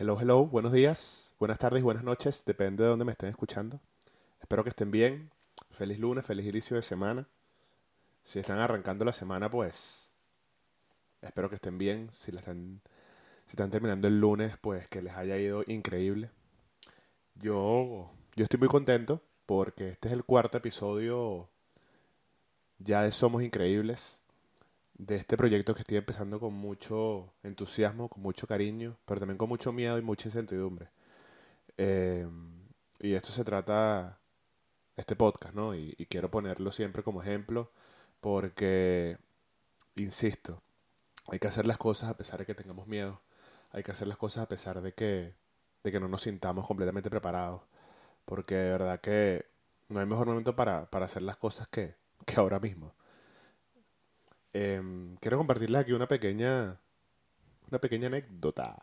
Hello, hello, buenos días, buenas tardes, buenas noches, depende de dónde me estén escuchando. Espero que estén bien. Feliz lunes, feliz inicio de semana. Si están arrancando la semana, pues espero que estén bien. Si, la están, si están terminando el lunes, pues que les haya ido increíble. Yo, yo estoy muy contento porque este es el cuarto episodio ya de Somos Increíbles de este proyecto que estoy empezando con mucho entusiasmo, con mucho cariño, pero también con mucho miedo y mucha incertidumbre. Eh, y esto se trata, este podcast, ¿no? Y, y, quiero ponerlo siempre como ejemplo porque, insisto, hay que hacer las cosas a pesar de que tengamos miedo, hay que hacer las cosas a pesar de que, de que no nos sintamos completamente preparados, porque de verdad que no hay mejor momento para, para hacer las cosas que, que ahora mismo. Eh, quiero compartirles aquí una pequeña, una pequeña anécdota.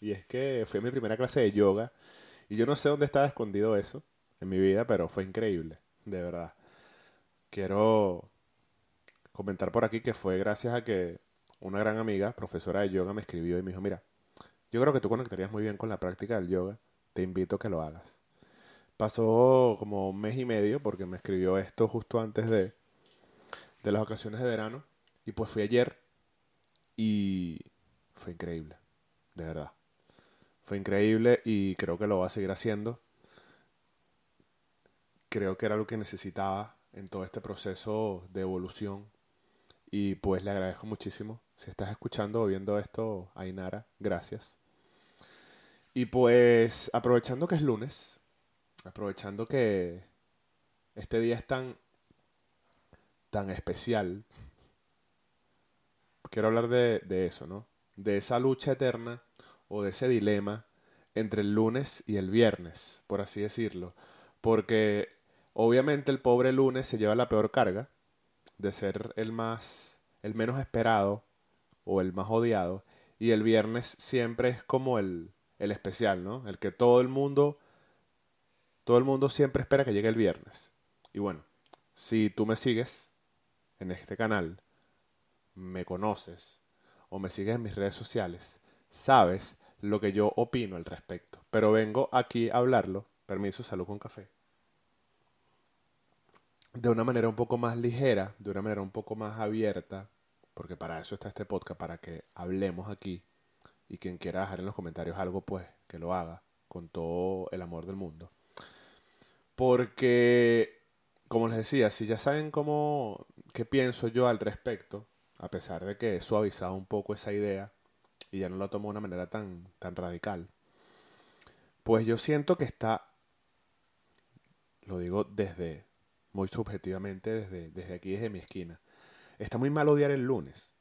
Y es que fue mi primera clase de yoga. Y yo no sé dónde estaba escondido eso en mi vida, pero fue increíble, de verdad. Quiero comentar por aquí que fue gracias a que una gran amiga, profesora de yoga, me escribió y me dijo, mira, yo creo que tú conectarías muy bien con la práctica del yoga, te invito a que lo hagas. Pasó como un mes y medio porque me escribió esto justo antes de, de las ocasiones de verano y pues fui ayer y fue increíble, de verdad. Fue increíble y creo que lo va a seguir haciendo. Creo que era lo que necesitaba en todo este proceso de evolución. Y pues le agradezco muchísimo. Si estás escuchando o viendo esto, Ainara, gracias. Y pues aprovechando que es lunes, aprovechando que este día es tan, tan especial quiero hablar de, eso, ¿no? De esa lucha eterna o de ese dilema entre el lunes y el viernes, por así decirlo. Porque obviamente el pobre lunes se lleva la peor carga de ser el más, el menos esperado o el más odiado. Y el viernes siempre es como el, el especial, ¿no? El que todo el mundo, todo el mundo siempre espera que llegue el viernes. Y bueno, si tú me sigues en este canal, me conoces o me sigues en mis redes sociales, sabes lo que yo opino al respecto. Pero vengo aquí a hablarlo, permiso, salud con café, de una manera un poco más ligera, de una manera un poco más abierta, porque para eso está este podcast, para que hablemos aquí y quien quiera dejar en los comentarios algo, pues que lo haga con todo el amor del mundo. Porque, como les decía, si ya saben cómo, qué pienso yo al respecto, a pesar de que he suavizado un poco esa idea y ya no lo tomo de una manera tan, tan radical, pues yo siento que está, lo digo desde, muy subjetivamente, desde, desde aquí, desde mi esquina, está muy mal odiar el lunes.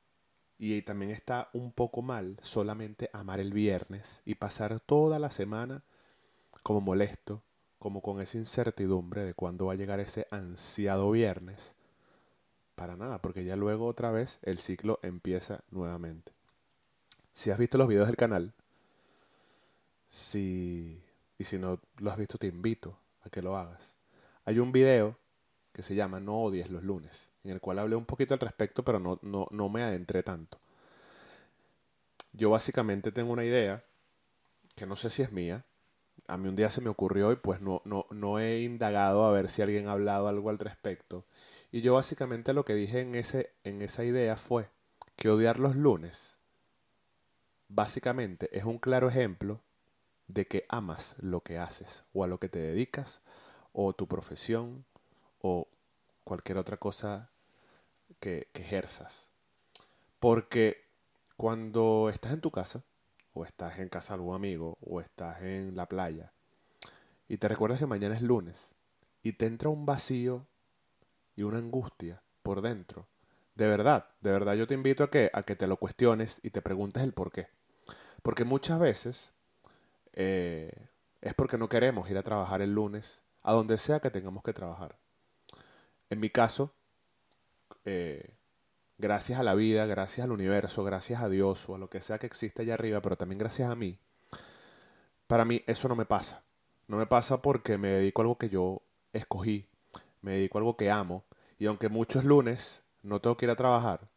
Y también está un poco mal solamente amar el viernes y pasar toda la semana como molesto, como con esa incertidumbre de cuándo va a llegar ese ansiado viernes para nada, porque ya luego otra vez el ciclo empieza nuevamente. Si has visto los videos del canal, si, y si no lo has visto, te invito a que lo hagas. Hay un video que se llama No odies los lunes, en el cual hablé un poquito al respecto, pero no, no, no me adentré tanto. Yo básicamente tengo una idea, que no sé si es mía, a mí un día se me ocurrió y pues no, no, no he indagado a ver si alguien ha hablado algo al respecto. Y yo básicamente lo que dije en, ese, en esa idea fue que odiar los lunes básicamente es un claro ejemplo de que amas lo que haces o a lo que te dedicas o tu profesión o cualquier otra cosa que, que ejerzas. Porque cuando estás en tu casa o estás en casa de algún amigo o estás en la playa y te recuerdas que mañana es lunes y te entra un vacío y una angustia por dentro. De verdad, de verdad yo te invito a que, a que te lo cuestiones y te preguntes el por qué. Porque muchas veces eh, es porque no queremos ir a trabajar el lunes, a donde sea que tengamos que trabajar. En mi caso, eh, gracias a la vida, gracias al universo, gracias a Dios o a lo que sea que existe allá arriba, pero también gracias a mí, para mí eso no me pasa. No me pasa porque me dedico a algo que yo escogí, me dedico a algo que amo, y aunque muchos lunes no tengo que ir a trabajar,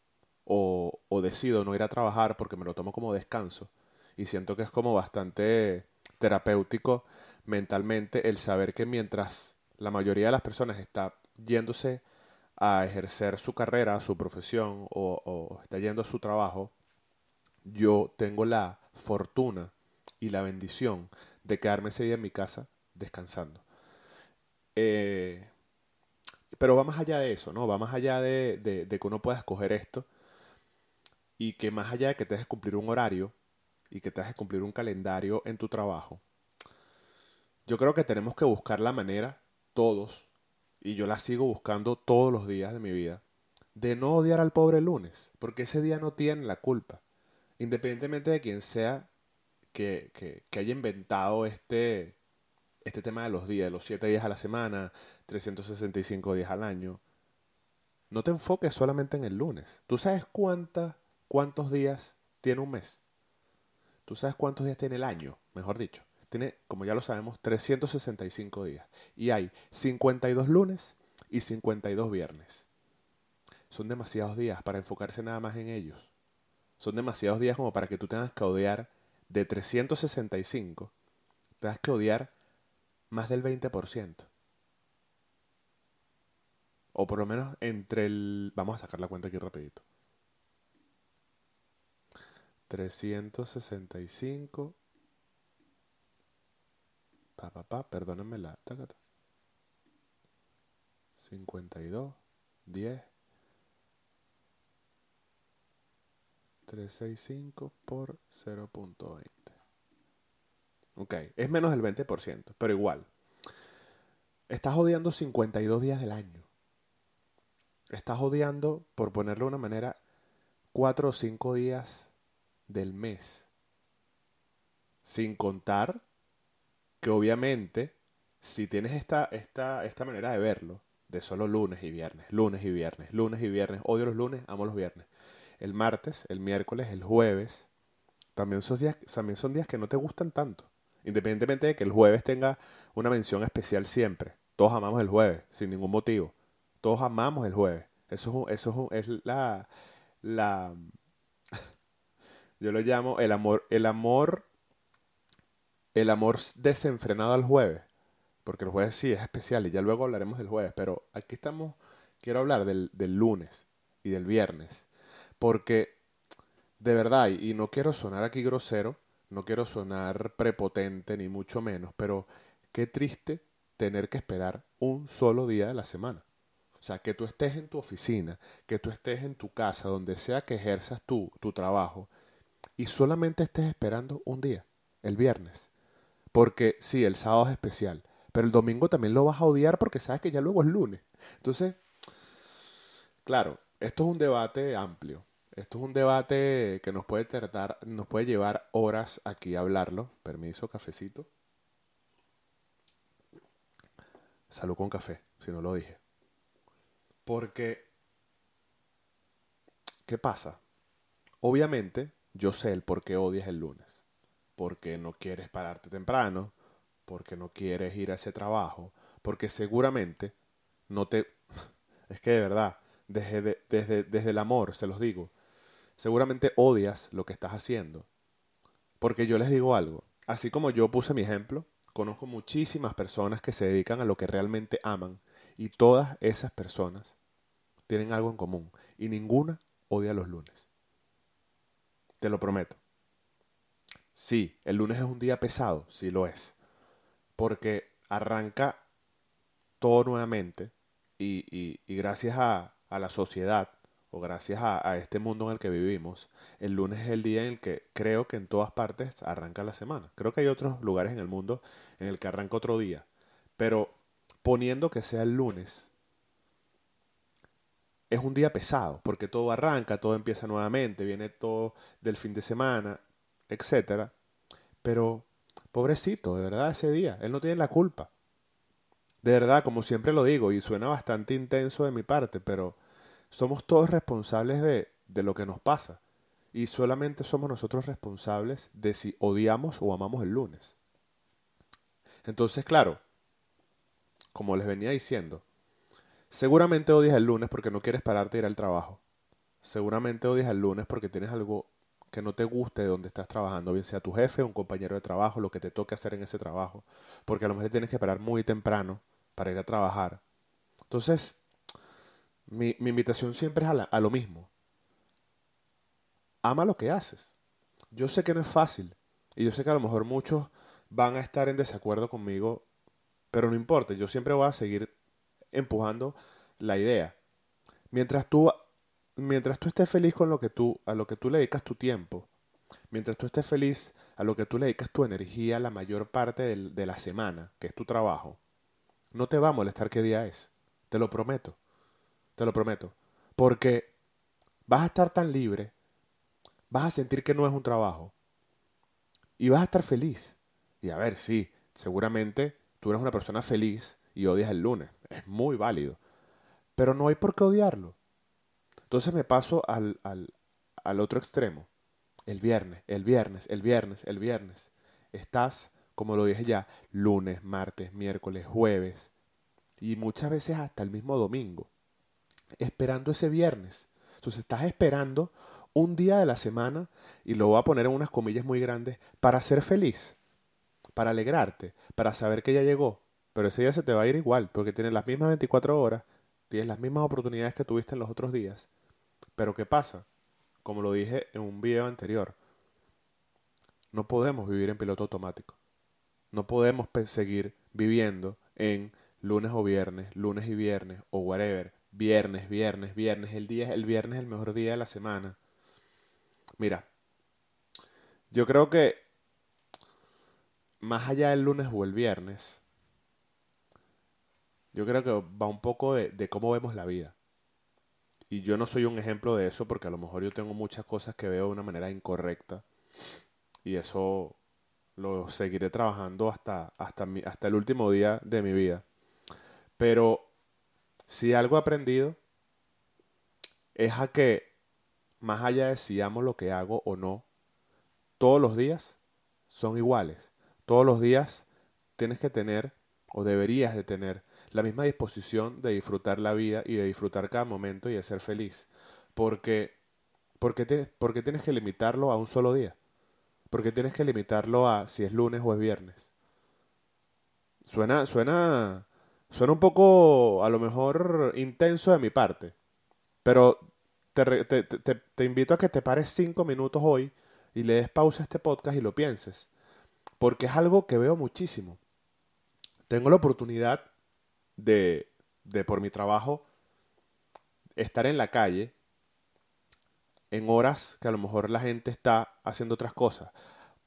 o, o decido no ir a trabajar porque me lo tomo como descanso, y siento que es como bastante terapéutico mentalmente el saber que mientras la mayoría de las personas está yéndose a ejercer su carrera, su profesión o, o está yendo a su trabajo, yo tengo la fortuna y la bendición de quedarme ese día en mi casa descansando. Eh, pero va más allá de eso, ¿no? Va más allá de, que uno pueda escoger esto y que más allá de que te dejes cumplir un horario y que te dejes cumplir un calendario en tu trabajo, yo creo que tenemos que buscar la manera, todos, y yo la sigo buscando todos los días de mi vida, de no odiar al pobre lunes, porque ese día no tiene la culpa. Independientemente de quien sea que haya inventado este, este tema de los días, los 7 días a la semana, 365 días al año, no te enfoques solamente en el lunes. ¿Tú sabes cuánta, cuántos días tiene un mes? ¿Tú sabes cuántos días tiene el año? Mejor dicho, tiene, como ya lo sabemos, 365 días. Y hay 52 lunes y 52 viernes. Son demasiados días para enfocarse nada más en ellos. Son demasiados días como para que tú tengas que odiar de 365, tengas que odiar más del 20%. O por lo menos entre el... Vamos a sacar la cuenta aquí rapidito. 365. Pa, pa, pa, perdónenme la. 52, 10. 365 por 0.20. Ok, es menos del 20%, pero igual. Estás odiando 52 días del año. Estás odiando, por ponerlo de una manera, 4 o 5 días del mes. Sin contar que obviamente, si tienes esta, esta, esta manera de verlo, de solo lunes y viernes, lunes y viernes, lunes y viernes, odio los lunes, amo los viernes. El martes, el miércoles, el jueves, también son días, también son días que no te gustan tanto. Independientemente de que el jueves tenga una mención especial siempre. Todos amamos el jueves, sin ningún motivo. Todos amamos el jueves. Eso es, eso es, la, la... Yo lo llamo el amor, el amor, el amor desenfrenado al jueves. Porque el jueves sí es especial y ya luego hablaremos del jueves. Pero aquí estamos, quiero hablar del, del lunes y del viernes. Porque, de verdad, y no quiero sonar aquí grosero, no quiero sonar prepotente ni mucho menos, pero qué triste tener que esperar un solo día de la semana. O sea, que tú estés en tu oficina, que tú estés en tu casa, donde sea que ejerzas tu, tu trabajo, y solamente estés esperando un día, el viernes. Porque sí, el sábado es especial, pero el domingo también lo vas a odiar porque sabes que ya luego es lunes. Entonces, claro, esto es un debate amplio. Esto es un debate que nos puede tratar, nos puede llevar horas aquí a hablarlo. Permiso, cafecito. Salud con café, si no lo dije. Porque, ¿qué pasa? Obviamente, yo sé el por qué odias el lunes. Porque no quieres pararte temprano, porque no quieres ir a ese trabajo, porque seguramente no te... Es que de verdad, desde, desde, desde el amor, se los digo, seguramente odias lo que estás haciendo. Porque yo les digo algo, así como yo puse mi ejemplo, conozco muchísimas personas que se dedican a lo que realmente aman y todas esas personas tienen algo en común y ninguna odia los lunes. Te lo prometo. Sí, el lunes es un día pesado, sí lo es, porque arranca todo nuevamente y, y, gracias a, a la sociedad o gracias a, este mundo en el que vivimos, el lunes es el día en el que creo que en todas partes arranca la semana. Creo que hay otros lugares en el mundo en el que arranca otro día. Pero poniendo que sea el lunes, es un día pesado, porque todo arranca, todo empieza nuevamente, viene todo del fin de semana, etc. Pero, pobrecito, de verdad, ese día, él no tiene la culpa. De verdad, como siempre lo digo, y suena bastante intenso de mi parte, pero somos todos responsables de, de lo que nos pasa. Y solamente somos nosotros responsables de si odiamos o amamos el lunes. Entonces, claro, como les venía diciendo, seguramente odias el lunes porque no quieres pararte a ir al trabajo. Seguramente odias el lunes porque tienes algo que no te guste de donde estás trabajando, bien sea tu jefe, un compañero de trabajo, lo que te toque hacer en ese trabajo, porque a lo mejor tienes que parar muy temprano para ir a trabajar. Entonces, mi, invitación siempre es a, a lo mismo. Ama lo que haces. Yo sé que no es fácil, y yo sé que a lo mejor muchos van a estar en desacuerdo conmigo, pero no importa, yo siempre voy a seguir empujando la idea. Mientras tú mientras tú estés feliz con lo que tú, a lo que tú le dedicas tu tiempo, mientras tú estés feliz a lo que tú le dedicas tu energía la mayor parte de la semana, que es tu trabajo, no te va a molestar qué día es. Te lo prometo. Te lo prometo. Porque vas a estar tan libre, vas a sentir que no es un trabajo y vas a estar feliz. Y a ver, sí, seguramente tú eres una persona feliz y odias el lunes. Es muy válido. Pero no hay por qué odiarlo. Entonces me paso al, al, al otro extremo. El viernes, el viernes, el viernes, el viernes. Estás, como lo dije ya, lunes, martes, miércoles, jueves y muchas veces hasta el mismo domingo, esperando ese viernes. Entonces estás esperando un día de la semana, y lo voy a poner en unas comillas muy grandes, para ser feliz, para alegrarte, para saber que ya llegó. Pero ese día se te va a ir igual, porque tienes las mismas 24 horas, tienes las mismas oportunidades que tuviste en los otros días, pero ¿qué pasa? Como lo dije en un video anterior, no podemos vivir en piloto automático. No podemos seguir viviendo en lunes o viernes, lunes y viernes o whatever, viernes, viernes, viernes, el día el viernes es el mejor día de la semana. Mira, yo creo que más allá del lunes o el viernes, yo creo que va un poco de cómo vemos la vida. Y yo no soy un ejemplo de eso porque a lo mejor yo tengo muchas cosas que veo de una manera incorrecta. Y eso lo seguiré trabajando hasta, hasta, hasta el último día de mi vida. Pero si algo he aprendido es a que, más allá de si amo lo que hago o no, todos los días son iguales. Todos los días tienes que tener, o deberías de tener, la misma disposición de disfrutar la vida y de disfrutar cada momento y de ser feliz. Porque, porque, porque tienes que limitarlo a un solo día. Porque tienes que limitarlo a si es lunes o es viernes. Suena, suena, suena un poco, a lo mejor, intenso de mi parte. Pero te, te, te, te invito a que te pares cinco minutos hoy y le des pausa a este podcast y lo pienses. Porque es algo que veo muchísimo. Tengo la oportunidad de, de por mi trabajo estar en la calle en horas que a lo mejor la gente está haciendo otras cosas.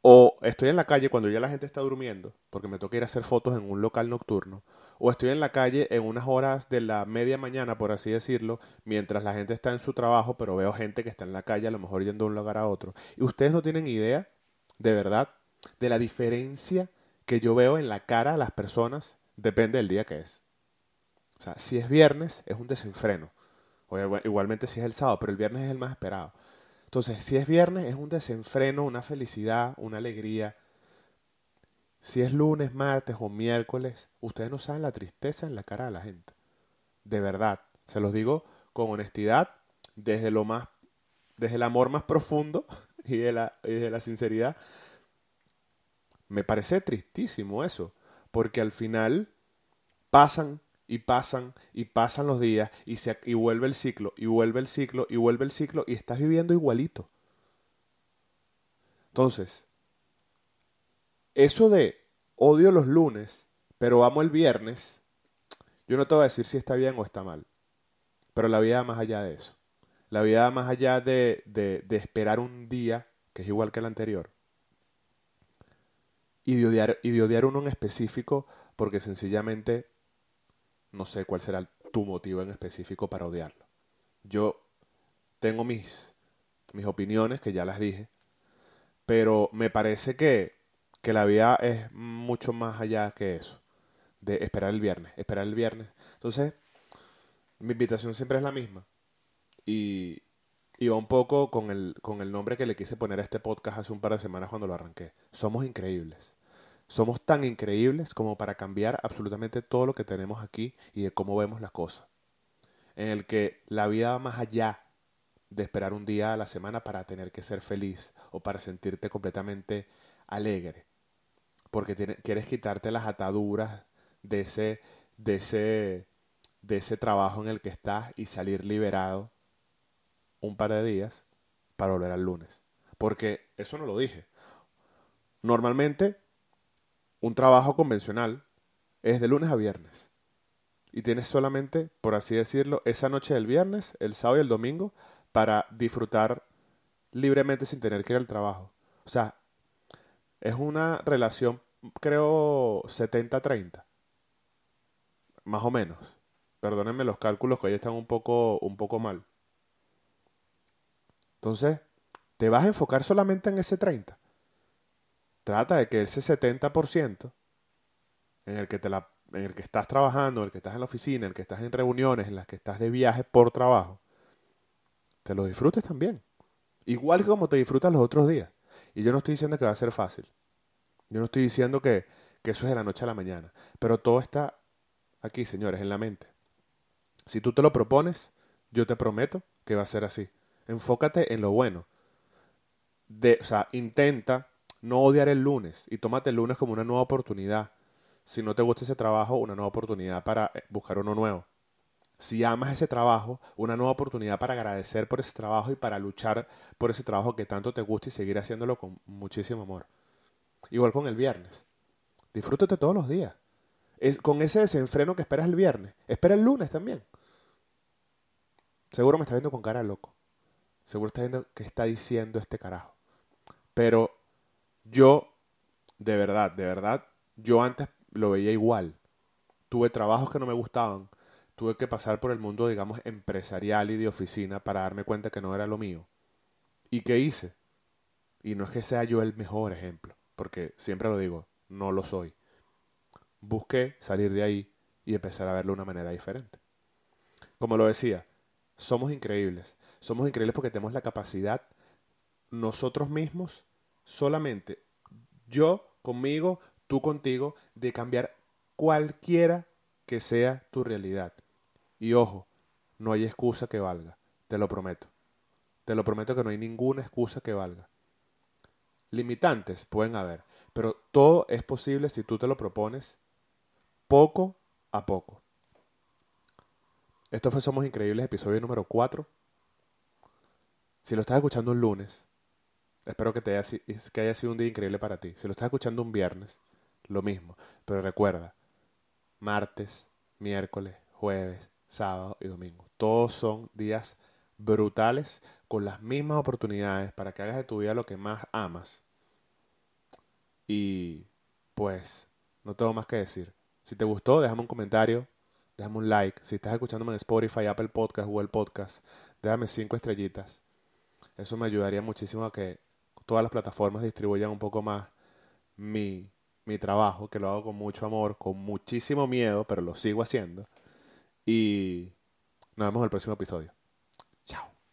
O estoy en la calle cuando ya la gente está durmiendo, porque me toca ir a hacer fotos en un local nocturno. O estoy en la calle en unas horas de la media mañana, por así decirlo, mientras la gente está en su trabajo, pero veo gente que está en la calle, a lo mejor yendo de un lugar a otro. Y ustedes no tienen idea, de verdad, de la diferencia que yo veo en la cara a las personas, depende del día que es. O sea, si es viernes, es un desenfreno. O igualmente si es el sábado, pero el viernes es el más esperado. Entonces, si es viernes, es un desenfreno, una felicidad, una alegría. Si es lunes, martes o miércoles, ustedes no saben la tristeza en la cara de la gente. De verdad. Se los digo con honestidad, desde lo más, desde el amor más profundo y de la, y de la sinceridad. Me parece tristísimo eso, porque al final pasan y pasan y pasan los días y, se, y vuelve el ciclo y vuelve el ciclo y vuelve el ciclo y estás viviendo igualito. Entonces, eso de odio los lunes, pero amo el viernes, yo no te voy a decir si está bien o está mal, pero la vida va más allá de eso. La vida va más allá de, de, de esperar un día que es igual que el anterior y de, odiar, y de odiar uno en específico porque sencillamente no sé cuál será tu motivo en específico para odiarlo. Yo tengo mis, mis opiniones, que ya las dije, pero me parece que, que la vida es mucho más allá que eso, de esperar el viernes, esperar el viernes. Entonces, mi invitación siempre es la misma. Y, y va un poco con el, con el nombre que le quise poner a este podcast hace un par de semanas cuando lo arranqué. Somos increíbles. Somos tan increíbles como para cambiar absolutamente todo lo que tenemos aquí y de cómo vemos las cosas. En el que la vida va más allá de esperar un día a la semana para tener que ser feliz o para sentirte completamente alegre. Porque quieres quitarte las ataduras de ese, de ese, de ese trabajo en el que estás y salir liberado un par de días para volver al lunes. Porque eso no lo dije. Normalmente, un trabajo convencional es de lunes a viernes. Y tienes solamente, por así decirlo, esa noche del viernes, el sábado y el domingo para disfrutar libremente sin tener que ir al trabajo. O sea, es una relación, creo, 70-30. Más o menos. Perdónenme los cálculos que hoy están un poco, un poco mal. Entonces, te vas a enfocar solamente en ese 30. Trata de que ese 70% en el que te la en el que estás trabajando, en el que estás en la oficina, en el que estás en reuniones, en las que estás de viaje por trabajo, te lo disfrutes también. Igual que como te disfrutas los otros días. Y yo no estoy diciendo que va a ser fácil. Yo no estoy diciendo que, que eso es de la noche a la mañana. Pero todo está aquí, señores, en la mente. Si tú te lo propones, yo te prometo que va a ser así. Enfócate en lo bueno. De, o sea, intenta no odiar el lunes y tómate el lunes como una nueva oportunidad. Si no te gusta ese trabajo, una nueva oportunidad para eh, buscar uno nuevo. Si amas ese trabajo, una nueva oportunidad para agradecer por ese trabajo y para luchar por ese trabajo que tanto te gusta y seguir haciéndolo con muchísimo amor. Igual con el viernes. Disfrútate todos los días. Es, con ese desenfreno que esperas el viernes. Espera el lunes también. Seguro me está viendo con cara loco. Seguro está viendo qué está diciendo este carajo. Pero yo, de verdad, de verdad, yo antes lo veía igual. Tuve trabajos que no me gustaban. Tuve que pasar por el mundo, digamos, empresarial y de oficina para darme cuenta que no era lo mío. ¿Y qué hice? Y no es que sea yo el mejor ejemplo, porque siempre lo digo, no lo soy. Busqué salir de ahí y empezar a verlo de una manera diferente. Como lo decía, somos increíbles. Somos increíbles porque tenemos la capacidad nosotros mismos, solamente yo conmigo, tú contigo, de cambiar cualquiera que sea tu realidad. Y ojo, no hay excusa que valga, te lo prometo. Te lo prometo que no hay ninguna excusa que valga. Limitantes pueden haber, pero todo es posible si tú te lo propones poco a poco. Esto fue Somos Increíbles, episodio número 4. Si lo estás escuchando un lunes, espero que, te haya, que haya sido un día increíble para ti. Si lo estás escuchando un viernes, lo mismo. Pero recuerda, martes, miércoles, jueves, sábado y domingo. Todos son días brutales con las mismas oportunidades para que hagas de tu vida lo que más amas. Y pues, no tengo más que decir. Si te gustó, déjame un comentario, déjame un like. Si estás escuchándome en Spotify, Apple Podcast, Google Podcast, déjame cinco estrellitas. Eso me ayudaría muchísimo a que todas las plataformas distribuyan un poco más mi, mi trabajo, que lo hago con mucho amor, con muchísimo miedo, pero lo sigo haciendo. Y nos vemos en el próximo episodio.